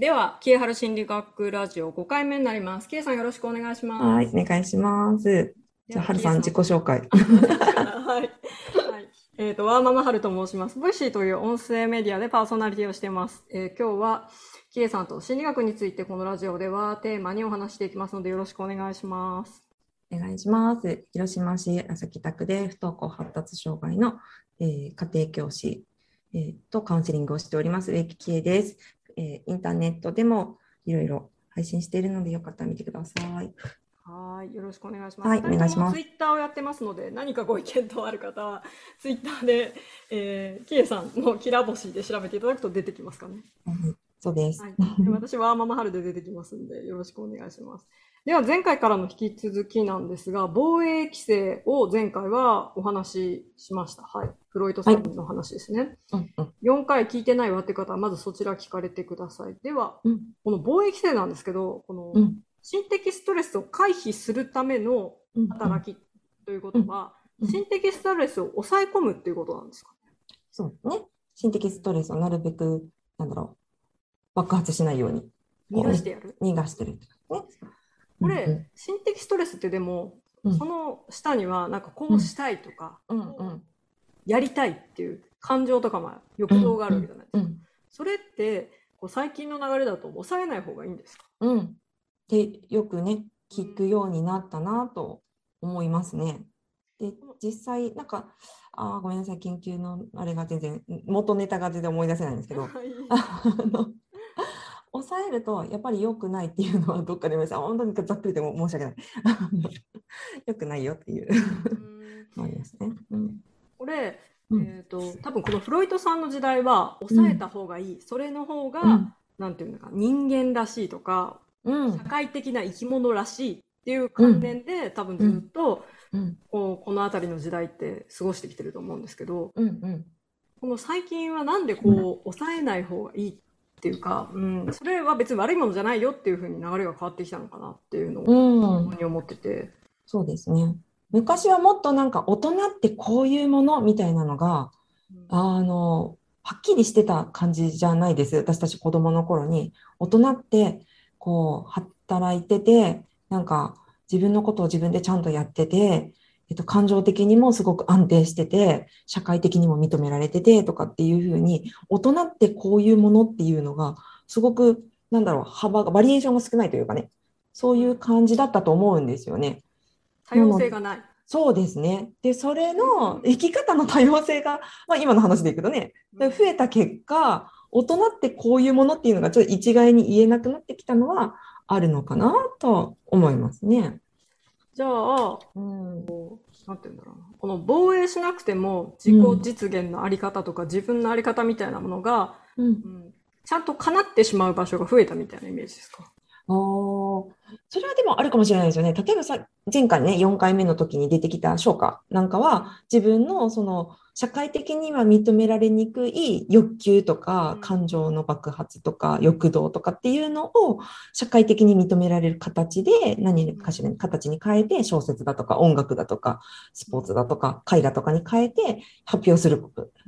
では、きえはる心理学ラジオ5回目になります。キエさんよろしくお願いします。はい、お願いします。じゃあ、はるさん自己紹介。はい。はい。えっ、と、ワーママはると申します。 Voicy という音声メディアでパーソナリティをしています。えー今日は、キエさんと心理学についてこのラジオではテーマにお話していきますのでよろしくお願いします。お願いします。広島市安佐北区で不登校発達障害の、えー家庭教師、えーとカウンセリングをしております植木喜恵です、えーインターネットでもいろいろ配信しているのでよかったら見てください。はい。よろしくお願いします。はいお願いしますツイッターをやってますので、何かご意見等ある方は、ツイッターで、えー、キエさんのキラ星で調べていただくと出てきますかね。うんそうです。はい、で私はママハルで出てきますんで、よろしくお願いします。では、前回からの引き続きなんですが、防衛規制を前回はお話ししました。はい。フロイトさんの話ですね。うんうん4回聞いてないわって方は、まずそちら聞かれてください。では、うんこの防衛規制なんですけど、このうん心的ストレスを回避するためのうん働きということは、うん心的ストレスを抑え込むっていうことなんですかそうね。心的ストレスをなるべく、なんだろう、爆発しないように逃がしてやる。逃がしてるね。これ、うん。心的ストレスってでも、うん。その下にはなんかこうしたいとか、うん。うんやりたいっていう感情とかまあ欲動があるわけじゃないですか。うんそれってこう最近の流れだと抑えない方がいいんですか？うん。ってよくね、聞くようになったなと思いますね。で、実際、なんか、あーごめんなさい、研究のあれが全然、元ネタが全然思い出せないんですけど、はい。あの抑えるとやっぱり良くないっていうのはどっかで見ました。本当にざっくりでも申し訳ない。良くないよっていううん。のありますね。うん。これ、うん。えっ、と多分このフロイトさんの時代は抑えた方がいい、それの方が、うん。なんていうのか人間らしいとかうん。社会的な生き物らしいっていう観念で、多分ずっとうん。こうこの辺りの時代って過ごしてきてると思うんですけど、うんうん。この最近はなんでこう抑えない方がいいっていうか、うん、それは別に悪いものじゃないよっていうふうに流れが変わってきたのかなっていうのをに思ってて、そうですね。昔はもっとなんか大人ってこういうものみたいなのが、あの、はっきりしてた感じじゃないです。私たち子供の頃に。大人って、こう、働いてて、なんか自分のことを自分でちゃんとやってて、えっと、感情的にもすごく安定してて、社会的にも認められててとかっていうふうに、大人ってこういうものっていうのが、すごく、なんだろう、幅が、バリエーションが少ないというかね、そういう感じだったと思うんですよね。多様性がない。そうですね。で、それの生き方の多様性が、まあ今の話でいくとね、で増えた結果、大人ってこういうものっていうのがちょっと一概に言えなくなってきたのはあるのかなと思いますね。じゃあ、うん。なんて言うんだろうな。この防衛しなくても自己実現のあり方とか自分のあり方みたいなものが、うん。うんちゃんと叶ってしまう場所が増えたみたいなイメージですか？あーそれはでもあるかもしれないですよね。例えばさ、前回ね、4回目の時に出てきた昇華なんかは、自分のその社会的には認められにくい欲求とかうん感情の爆発とか欲動とかっていうのを社会的に認められる形で何かしらに形に変えて小説だとか音楽だとかスポーツだとか絵画とかに変えて発表する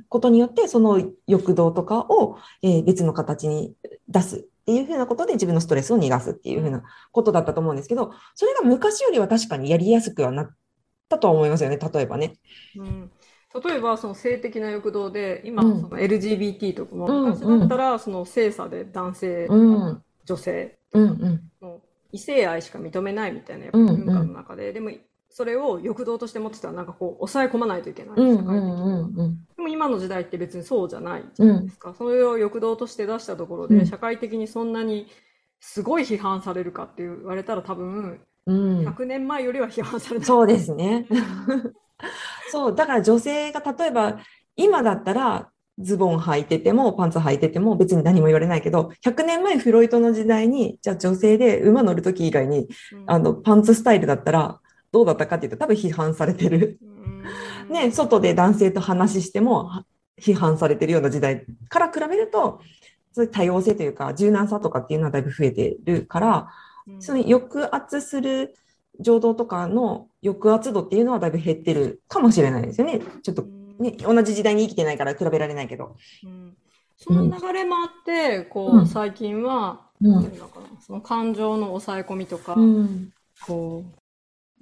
ことによってその欲動とかをえー別の形に出すっていうふうなことで自分のストレスを逃がすっていうふうなことだったと思うんですけど、それが昔よりは確かにやりやすくはなったとは思いますよね、例えばね。うん、例えばその性的な欲動で今うん。その LGBT とかもうん昔だったらその性差で男性、うん。女性うんうん。の異性愛しか認めないみたいな文化の中で、でもそれを欲動として持ってたらなんかこう抑え込まないといけない、うんう社会的にん。うんうん。でも今の時代って別にそうじゃない。じゃないですか、それを欲動として出したところで、うん。社会的にそんなにすごい批判されるかって言われたら多分うん、100年前よりは批判されない、そうですね。そう、だから女性が例えば今だったらズボン履いててもパンツ履いてても別に何も言われないけど、100年前フロイトの時代に、じゃあ女性で馬乗るとき以外にうん。あのパンツスタイルだったらどうだったかっていうと多分批判されてる。うんね、外で男性と話してもは批判されてるような時代から比べると、そういう多様性というか柔軟さとかっていうのはだいぶ増えてるから、うんその抑圧する情動とかの抑圧度っていうのはだいぶ減ってるかもしれないですよね。ちょっとね、同じ時代に生きてないから比べられないけど。うんその流れもあって、こう、うん最近は、うんその感情の抑え込みとか、うん。こう、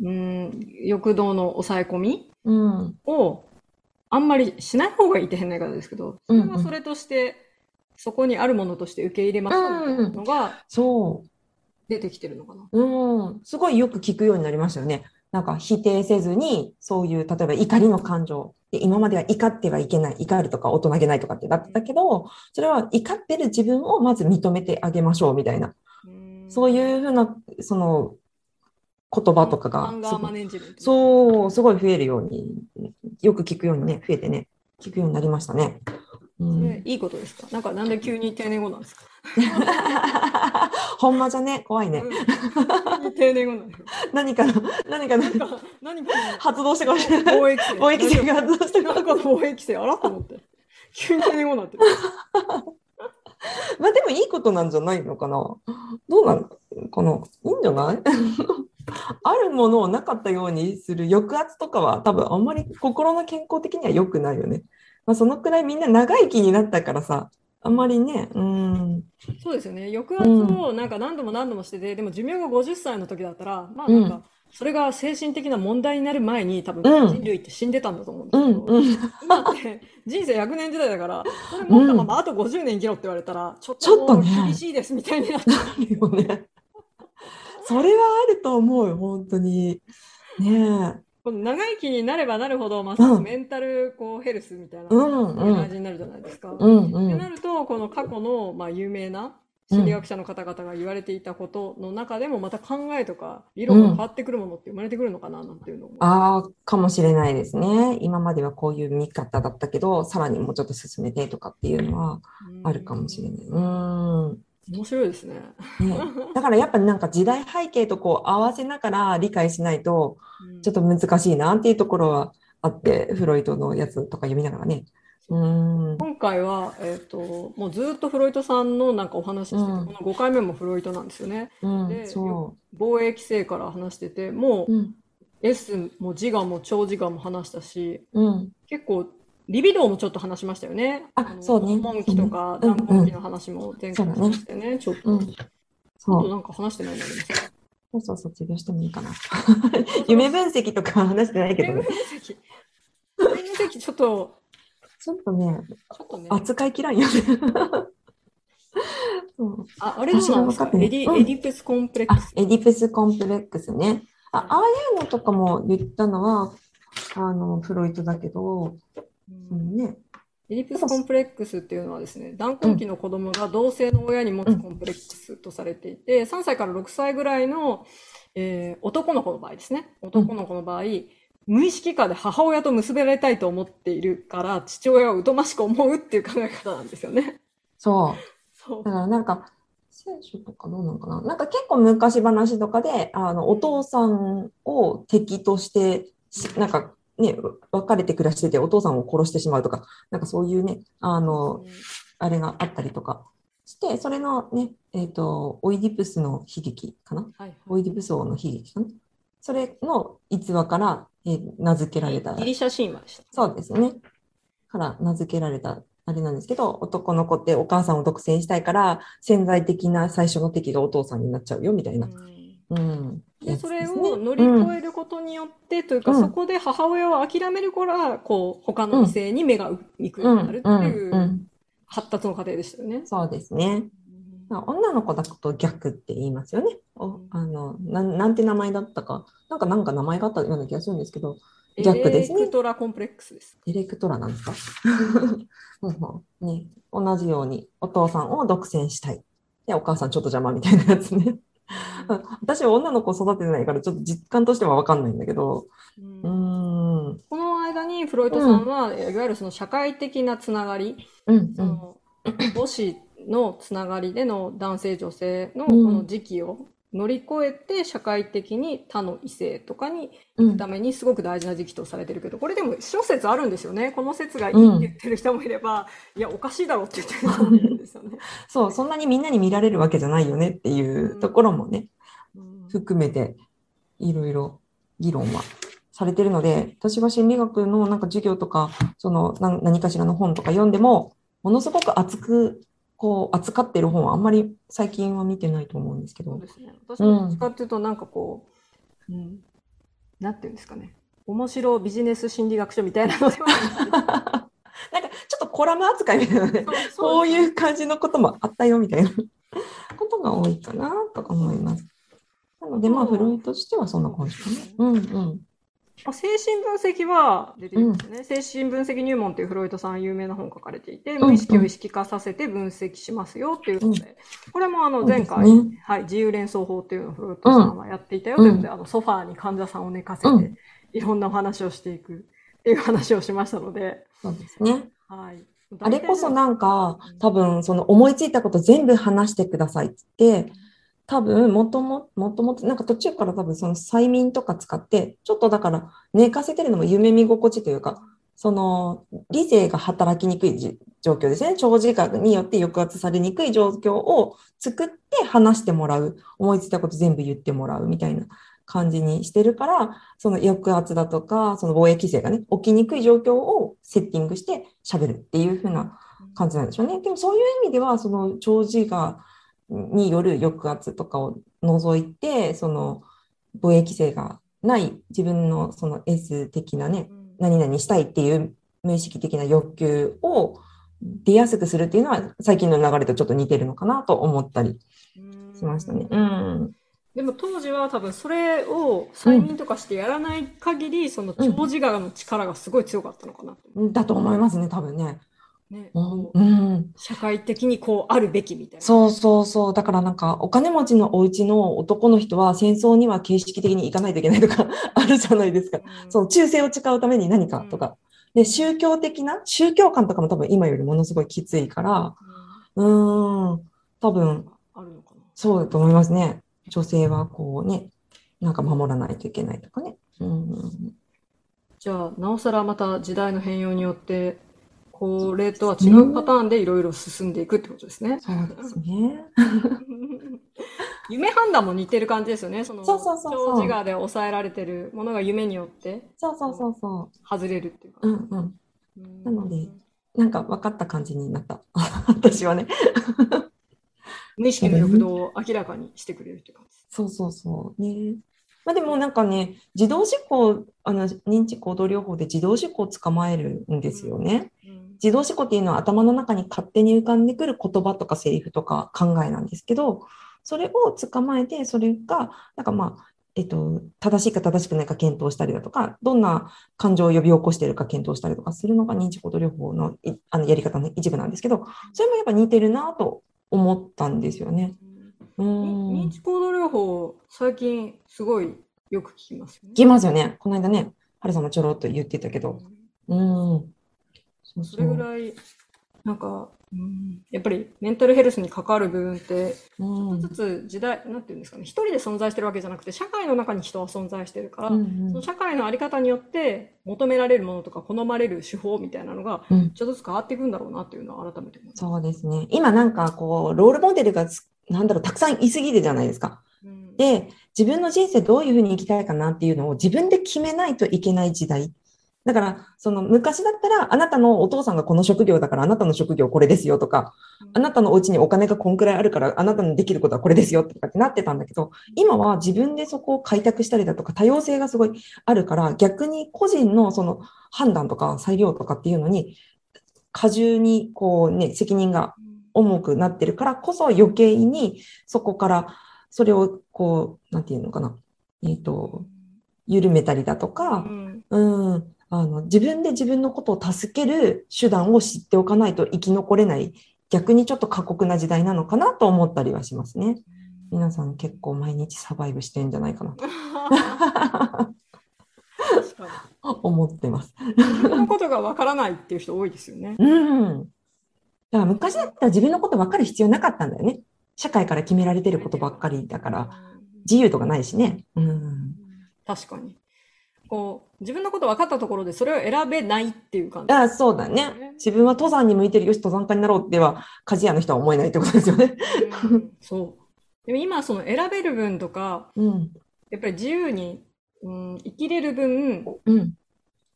うん、欲動の抑え込みうん。をあんまりしない方がいいって変な言い方ですけど、それはそれとして、そこにあるものとして受け入れましょうみたいなのがそ出てきてるのかな。う。うん。すごいよく聞くようになりましたよね。なんか否定せずに、そういう、例えば怒りの感情。で今までは怒ってはいけない、怒るとか大人げないとかってなってたけど、それは怒ってる自分をまず認めてあげましょうみたいな、そういうふうな、その、言葉とかが。そう、すごい増えるように、よく聞くようにね、増えてね、聞くようになりましたね。うん、ねいいことですか？なんかなんで急に定年後なんですか、ほんまじゃね、怖いね。定年後なんですよ。何かの、何かの何か発動してかもしれのない。貿易制。貿易性が発動してかなんかの貿易制、あらと思って。急に定年後になってる。まあでもいいことなんじゃないのかな？どうなのかな。いいんじゃない？あるものをなかったようにする抑圧とかは多分あんまり心の健康的には良くないよね。まあ、そのくらいみんな長生きになったからさ、あんまりね、うん、そうですよね。抑圧をなんか何度も何度もしてて、でも寿命が50歳の時だったら、まあなんか、それが精神的な問題になる前に多分うん人類って死んでたんだと思うんでうん、すけど、うん。今って人生100年時代だから、それ持ったままあと50年生きろって言われたら、ちょっと厳しいですみたいになっちゃう。あるよね。それはあると思うよ、本当に。ねこの長生きになればなるほど、ますますうんメンタルこうヘルスみたいなうんうん大事になるじゃないですか。え。うん、う。ってなんると、この過去の、まあ、有名な心理学者の方々が言われていたことの中でも、また考えとか理論が変わってくるものって生まれてくるのかななんていうのも。ああ、かもしれないですね。今まではこういう見方だったけど、さらにもうちょっと進めてとかっていうのはうんあるかもしれない。うん。面白いですね。ね、だからやっぱなんか時代背景とこう合わせながら理解しないとうんちょっと難しいなっていうところはあって、フロイトのやつとか読みながらね。うん。今回は、えっと、もうずっとフロイトさんのなんかお話ししてて、うんこの5回目もフロイトなんですよね。うん、でそ防衛規制から話してて、もう。ううん。S も自我も超自我も話したし、うん。結構リビドーもちょっと話しましたよね。のあそうねモンキとかうん断根期の話も前回しましたよね。ちょっと。うん。あそう。となんか話してないのありますかそうそう、卒業してもいいかな。夢分析とかは話してないけどね。分析？ゲーム分析ちょっと、ちょっとね、ちょっとね。扱い嫌いよね。あ、あれどうなんですィ、うんエディプスコンプレッあクス。、エディプスコンプレックスね。あ、ああいうのとかも言ったのは、あの、フロイトだけど、うんね。エディプスコンプレックスっていうのはですね、断根期の子供が同性の親に持つコンプレックスとされていて、3歳から6歳ぐらいの、えー男の子の場合ですね。男の子の場合、無意識下で母親と結べられたいと思っているから、父親を疎ましく思うっていう考え方なんですよね。そう。そうだ。からなんか、聖書とかどうなのかな？なんか結構昔話とかで、あの、お父さんを敵としてし、なんかね、別れて暮らしててお父さんを殺してしまうとか、なんかそういうね、あの、あれがあったりとかして、それのね、えっと、オイディプスの悲劇かな？はいオイディプス王の悲劇かな？それの逸話から、えー名付けられたギリシャ神話でした。そうですね。から名付けられたあれなんですけど、男の子ってお母さんを独占したいから、潜在的な最初の敵がお父さんになっちゃうよみたいな。うんうん。で、それを乗り越えることによって、というか、うんそこで母親を諦めるから、こう、他の異性に目が行くようになるってうんいう発達の過程でしたよね。そうですね。女の子だと逆って言いますよね。おあのなんなんて名前だったか、なんかなんか名前があったような気がするんですけど、逆ですねエレクトラコンプレックスです。ディレクトラなんですか？ね、同じようにお父さんを独占したい。で、お母さんちょっと邪魔みたいなやつね。私は女の子を育ててないから、ちょっと実感としては分かんないんだけど、うん。うーん、この間にフロイトさんは、いわゆるその社会的なつながり、うん、うん、その母子のつながりでの男性女性のうん。この時期を乗り越えて社会的に他の異性とかにうん、ためにすごく大事な時期とされてるけど、これでも諸説あるんですよね。この説がいいって言ってる人もいれば、いや、おかしいだろって言ってる人もいるんですよね。そう、そんなにみんなに見られるわけじゃないよねっていうところもね、うん含めていろいろ議論はされてるので、私は心理学のなんか授業とか、その何何かしらの本とか読んでも、ものすごく熱く、こう、扱ってる本はあんまり最近は見てないと思うんですけど。そうですね。私もどっちかっていうと、なんかこう、うん、なんていうんですかね。面白ビジネス心理学書みたいなのでは なんか、ちょっとコラム扱いみたいなね。こういう感じのこともあったよみたいなことが多いかなと思います。なので、まあ、フロイとしてはそんな感じかな。うんうん。まあ精神分析は出てるんですよね、精神分析入門っていうフロイトさん有名な本書かれていて、ん無意識を意識化させて分析しますよっていうので、これもあの前回、ね。はい、自由連想法っていうのをフロイトさんはやっていたよというので、あのソファーに患者さんを寝かせて、うん。いろんなお話をしていくっていう話をしましたので、そうですね。はい。あれこそなんか、多分、その思いついたこと全部話してくださいって言って、多分、もとも、もともと、なんか途中から多分その催眠とか使って、ちょっとだから寝かせてるのも夢見心地というか、その理性が働きにくい状況ですね。長時間によって抑圧されにくい状況を作って話してもらう。思いついたこと全部言ってもらうみたいな感じにしてるから、その抑圧だとか、その防衛規制がね、起きにくい状況をセッティングして喋るっていう風な感じなんでしょうね。でもそういう意味では、その長時間による抑圧とかを除いて、その防衛規制がない自分のその S 的なね、うん何々したいっていう無意識的な欲求を出やすくするっていうのは最近の流れとちょっと似てるのかなと思ったりしましたね。うん。でも当時は多分それを催眠とかしてやらない限り、その長時間の力がすごい強かったのかなと。だと思いますね、多分ね。ね、うん。社会的にこうあるべきみたいな。そうそうそう。だからなんか、お金持ちのお家の男の人は戦争には形式的に行かないといけないとか あるじゃないですか。うんそう、忠誠を誓うために何かとか。で、宗教的な、宗教観とかも多分今よりものすごいきついから、うーん、多うん分、あるのかな。そうだと思いますね。女性はこうね、なんか守らないといけないとかね。うん、じゃあ、なおさらまた時代の変容によって、これとは違うパターンでいろいろ進んでいくってことですね。そうですね。夢判断も似てる感じですよね。そのそうそうそうそう長時間で抑えられてるものが夢によってそうそうそうそ外れるっていうか。う。うんうん。うんなのでなんか分かった感じになった。私はね。無意識の欲動を明らかにしてくれるって感じ。そうそうそう。ね。まあでもなんかね、自動思考、あの、認知行動療法で自動思考を捕まえるんですよね。うん自動思考っていうのは頭の中に勝手に浮かんでくる言葉とかセリフとか考えなんですけど、それを捕まえて、それが、なんかまあ、えっと、正しいか正しくないか検討したりだとか、どんな感情を呼び起こしているか検討したりとかするのが認知行動療法のいあのやり方の一部なんですけど、それもやっぱ似てるなと思ったんですよね。ううん認ん。知行動療法、最近すごいよく聞きますよね聞。きますよね。この間ね、ハルさんもちょろっと言ってたけど。うん。そ。れぐらい、なんか、うんやっぱりメンタルヘルスに関わる部分って、うん。一つずつ時代、なんていうんですかね、一人で存在してるわけじゃなくて、社会の中に人は存在してるから、うんうんその社会のあり方によって求められるものとか好まれる手法みたいなのが、うんちょっとずつ変わっていくんだろうなっていうのは改めて思います。そうですね。今なんかこう、ロールモデルがつなんだろう、たくさんいすぎるじゃないですか。うんで、自分の人生どういうふうに生きたいかなっていうのを自分で決めないといけない時代。だから、その昔だったら、あなたのお父さんがこの職業だから、あなたの職業これですよとか、あなたのお家にお金がこんくらいあるから、あなたのできることはこれですよとかってなってたんだけど、今は自分でそこを開拓したりだとか、多様性がすごいあるから、逆に個人のその判断とか裁量とかっていうのに、過重にこうね、責任が重くなってるからこそ余計にそこからそれをこう、なんていうのかな、えっ、と、緩めたりだとうか、ん。うん、あの、自分で自分のことを助ける手段を知っておかないと生き残れない、逆にちょっと過酷な時代なのかなと思ったりはしますね。皆さん結構毎日サバイブしてんじゃないかなと。思ってます。自分のことがわからないっていう人多いですよね。うん。だから昔だったら自分のこと分かる必要なかったんだよね。社会から決められてることばっかりだから、自由とかないしね。うん。確かに。こう、自分のこと分かったところでそれを選べないっていう感じ。あそうだね。自分は登山に向いてるよし、登山家になろうっては、鍛冶屋の人は思えないってことですよね。うんそう。でも今、その選べる分とか、うん。やっぱり自由に、うん、生きれる分、うん。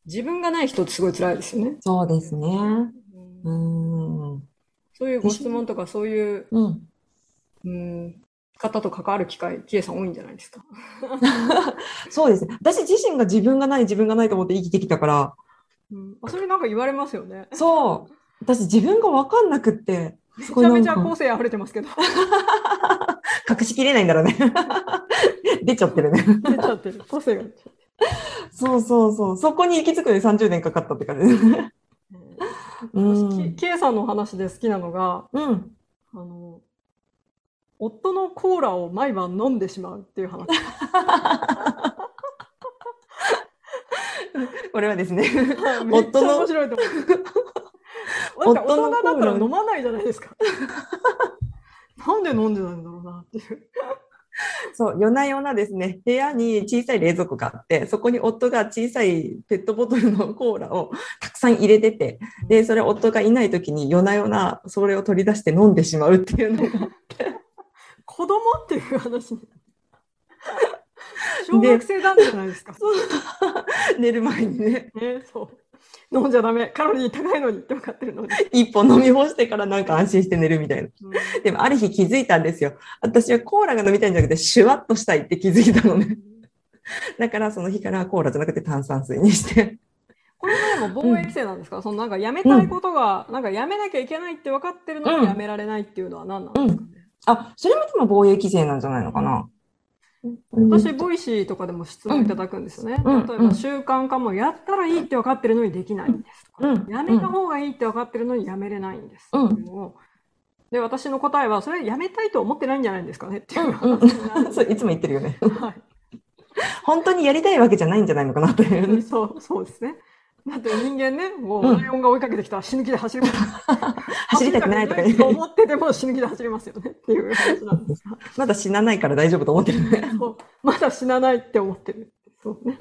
自分がない人ってすごい辛いですよね。そうですね。うんうん。そういうご質問とか、そういう、うん。うん、方と関わる機会、キエさん多いんじゃないですか？そうですね。私自身が自分がない、自分がないと思って生きてきたから、うん、あそれなんか言われますよね。そう。私自分が分かんなくって、めちゃめちゃ個性溢れてますけど。隠しきれないんだろうね。出ちゃってるね。出ちゃってる。個性がそうそうそう。そこに行き着くのに30年かかったって感じですね。私、ん。キエさんの話で好きなのが、うん。あの、夫のコーラを毎晩飲んでしまうっていう話。これはですね、めっちゃ夫の面白いと思う。大人だったら飲まないじゃないですか。なんで飲んでないんだろうなっていう。そう、夜な夜なですね、部屋に小さい冷蔵庫があって、そこに夫が小さいペットボトルのコーラをたくさん入れてて、で、それ夫がいない時に夜な夜なそれを取り出して飲んでしまうっていうのが、子供っていう話に。小学生なんじゃないですか。寝る前にね、ね、そう。飲んじゃダメ。カロリー高いのにって分かってるのに。一本飲み干してからなんか安心して寝るみたいな。うんでもある日気づいたんですよ。私はコーラが飲みたいんじゃなくて、シュワッとしたいって気づいたのね。だからその日からコーラじゃなくて炭酸水にして。これはでも防衛機制なんですか、そのなんかやめたいことが、なんかやめなきゃいけないって分かってるのうんにやめられないっていうのは何なんですかね？あ、それもでも防衛機制なんじゃないのかな？私、 Voicy とかでも質問いただくんですよね。うん例えば習慣化もやったらいいって分かってるのにできないんですとか、うんやめた方がいいって分かってるのにやめれないんですうんっていうのをで、私の答えは、それやめたいと思ってないんじゃないんですかねっていううん話になるうん、そういつも言ってるよね。はい本当にやりたいわけじゃないんじゃないのかなというね。そう、そうですね。だって人間ね、もうライオンが追いかけてきたら死ぬ気で走ります。走りたくないとかね走りたくないと思ってても死ぬ気で走りますよねっていう話なんですが。まだ死なないから大丈夫と思ってるね。そうまだ死なないって思ってる。そうね。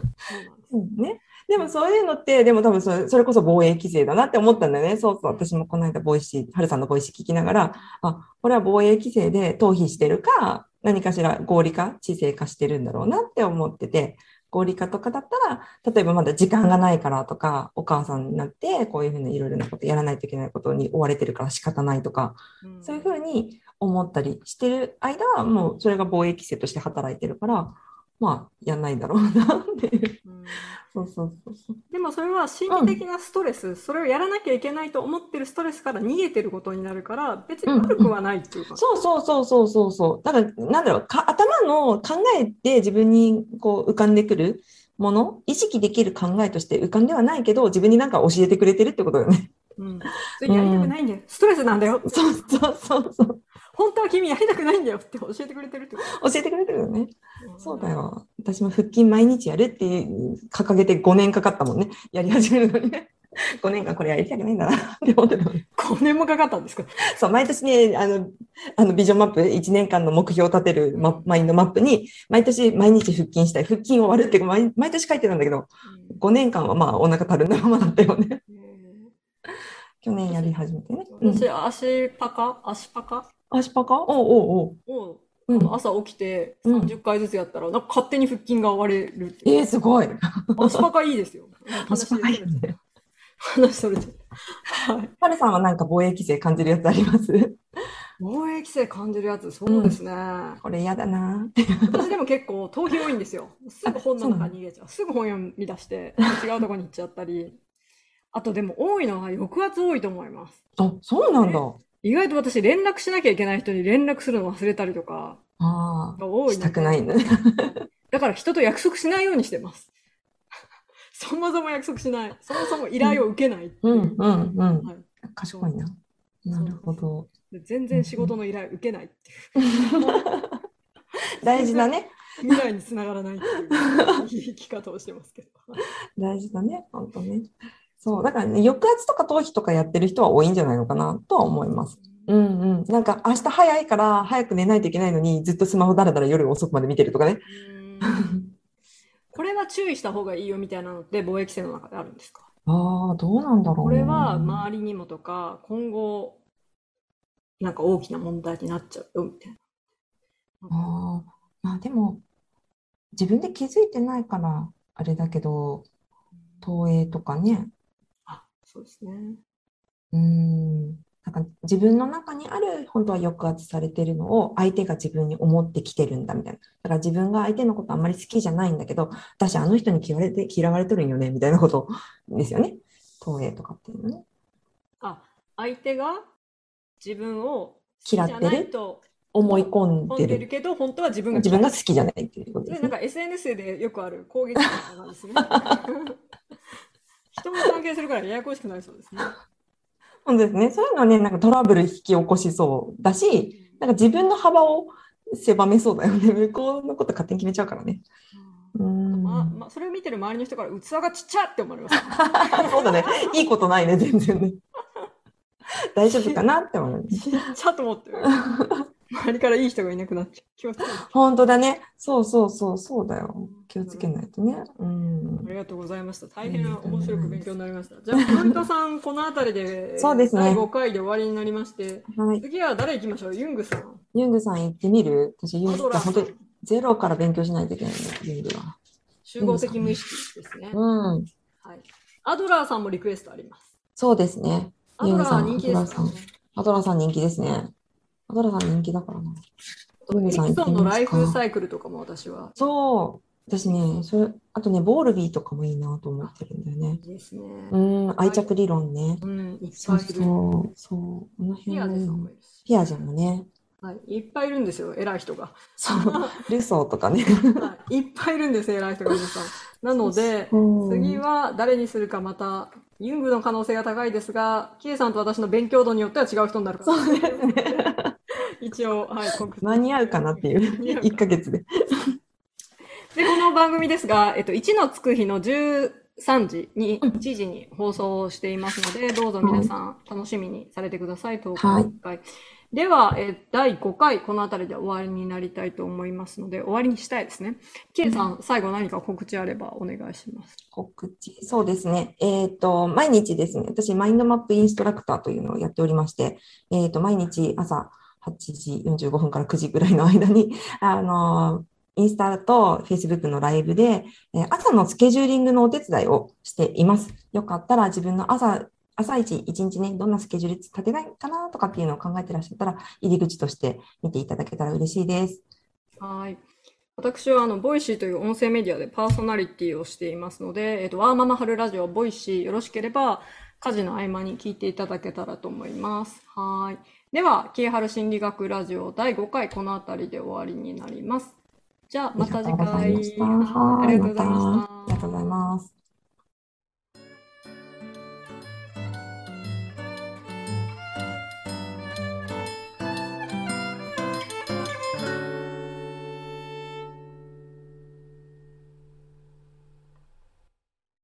そうね。でもそういうのって、でも多分それそれこそ防衛機制だなって思ったんだよね。そうそう。私もこの間、ボイシー、春さんのボイシー聞きながら、あ、これは防衛規制で逃避してるか、何かしら合理化、知性化してるんだろうなって思ってて、合理化とかだったら、例えばまだ時間がないからとか、お母さんになって、こういうふうにいろいろなことやらないといけないことに追われてるから仕方ないとか、うん。そういうふうに思ったりしてる間は、もうそれが防衛規制として働いてるから、まあ、やんないんだろうなっていう。うんそうそうそうそう。でもそれは心理的なストレス、それをやらなきゃいけないと思ってるストレスから逃げてることになるから、別に悪くはないっていうか。そうそうそうそうそうそう。だから、なんだろう、か頭の考えて自分にこう浮かんでくるもの、意識できる考えとして浮かんではないけど、自分になんか教えてくれてるってことよね。うん。それやりたくないんだよ。ストレスなんだよ。そうそうそうそう。本当は君やりたくないんだよって教えてくれてるってこ教えてくれてるよね。と。そうだよ。私も腹筋毎日やるっていう掲げて5年かかったもんね。やり始めるのにね。5年間これやりたくないんだなって思ってたもんね。5年もかかったんですか？そう、毎年ね、あの、あのビジョンマップ、1年間の目標を立てるママインドマップに、毎年毎日腹筋したい。腹筋を割るって毎毎年書いてたんだけど、5年間はまあお腹たるんだままだったよね。去年やり始めてね。うん、私、足パカ？足パカ？足パカ？おうおうおをう。うん、朝起きてうん30回ずつやったら、なんか勝手に腹筋が割れるえ。ー、すごい。足パカいいですよ。足パカいいよね。話それて。はい。パルさんはなんか防衛規制感じるやつあります？防衛規制感じるやつ、そうですね。これ嫌だな。私でも結構逃避多いんですよ。すぐ本の中に入れちゃう。すぐ本読み出して、違うとこに行っちゃったり。あとでも多いのは抑圧多いと思います。あ、そうなんだ。意外と私連絡しなきゃいけない人に連絡するの忘れたりとかああ、が多いしたくないんだね。だから人と約束しないようにしてます。そもそも約束しない。そもそも依頼を受けないいううん、うん、うん。はい賢いな。なるほど。で全然仕事の依頼受けないっていう。大事だね。未来につながらないっていう生き方をしてますけど。大事だね。本当ね。そう。だからね、抑圧とか逃避とかやってる人は多いんじゃないのかなとは思います。うんうん。なんか明日早いから早く寝ないといけないのにずっとスマホだらだら夜遅くまで見てるとかね。うん これは注意した方がいいよみたいなのって貿易規制の中であるんですか？ああ、どうなんだろうな。これは周りにもとか今後なんか大きな問題になっちゃうよみたいな。ああ、まあでも、自分で気づいてないから、あれだけど、投影とかね、あ、そうですね。うん。なんか自分の中にある本当は抑圧されてるのを相手が自分に思ってきてるんだみたいな。だから自分が相手のことあんまり好きじゃないんだけど、私あの人に嫌われて、嫌われてるんよねみたいなことですよね。投影とかっていうのね。あ、相手が自分を嫌ってると思い込んでる。るけど、本当は自分が自分が好きじゃないっていうことですなんか SNS でよくある攻撃みたいななんですね。人も関係するからややこしくなりそうですね。そうですね。そういうのはね、なんかトラブル引き起こしそうだし、なんか自分の幅を狭めそうだよね。向こうのこと勝手に決めちゃうからね。うん。まあ、まあ、それを見てる周りの人から器がちっちゃって思われます。そうだね。いいことないね、全然ね。大丈夫かなって思う。ちっちゃと思ってる。周りからいい人がいなくなっちゃう。気をつけて。本当だね。そうそうそう、そうだよ。気をつけないとね。うんあ。りがとうございました。大変面白く勉強になりました。じゃあ、森田さん、この辺りで、そうですね第5回で終わりになりまして、はい。次は誰行きましょう？ユングさん。ユングさん行ってみる？私、ユングさん、本当にゼロから勉強しないといけないんだよ、ユングは。集合的無意識ですね。うん。はい。アドラーさんもリクエストあります。そうですね。アドラー人気ですね。アドラーさん人気ですね。アドラーさん人気だからな。ユンエグさんのライフサイクルとかも私はそう。私ね、それ、あとね、ボールビーとかもいいなと思ってるんだよね。いいですね。うん、愛着理論ね。うん、いっそうぱいいる。そう、そう。この辺ピアもいい。ピアジャもね。はい、いっぱいいるんですよ、偉い人が。そう、ルソーとかね。はい、いっぱいいるんです、偉い人が皆さん。なので、うん次は誰にするかまた、ユングの可能性が高いですが、キエさんと私の勉強度によっては違う人になるから。ね。一応、はい、間に合うかなっていう。間に合うか1ヶ月で。で、この番組ですが、えっと、1のつく日の13時に、1時に放送をしていますので、どうぞ皆さん楽しみにされてください、投稿はい1回。では、えー第5回、この辺りで終わりになりたいと思いますので、終わりにしたいですね。ケイさん、最後何か告知あればお願いします。告知？そうですね。えっ、と、毎日ですね、私、マインドマップインストラクターというのをやっておりまして、えっ、と、毎日朝8時45分から9時ぐらいの間に、あのインスタと Facebook のライブで、朝のスケジューリングのお手伝いをしています。よかったら自分の朝、朝一、一日ね、どんなスケジュール立てないかなとかっていうのを考えてらっしゃったら、入り口として見ていただけたら嬉しいです。はい。私は、あの、ボイシーという音声メディアでパーソナリティをしていますので、えっと、ワーママ春ラジオ、 Voicy、よろしければ、家事の合間に聞いていただけたらと思います。はい。では、キエハル心理学ラジオ第5回、この辺りで終わりになります。じゃあ、また次回。ありがとうございましたありがとうございます。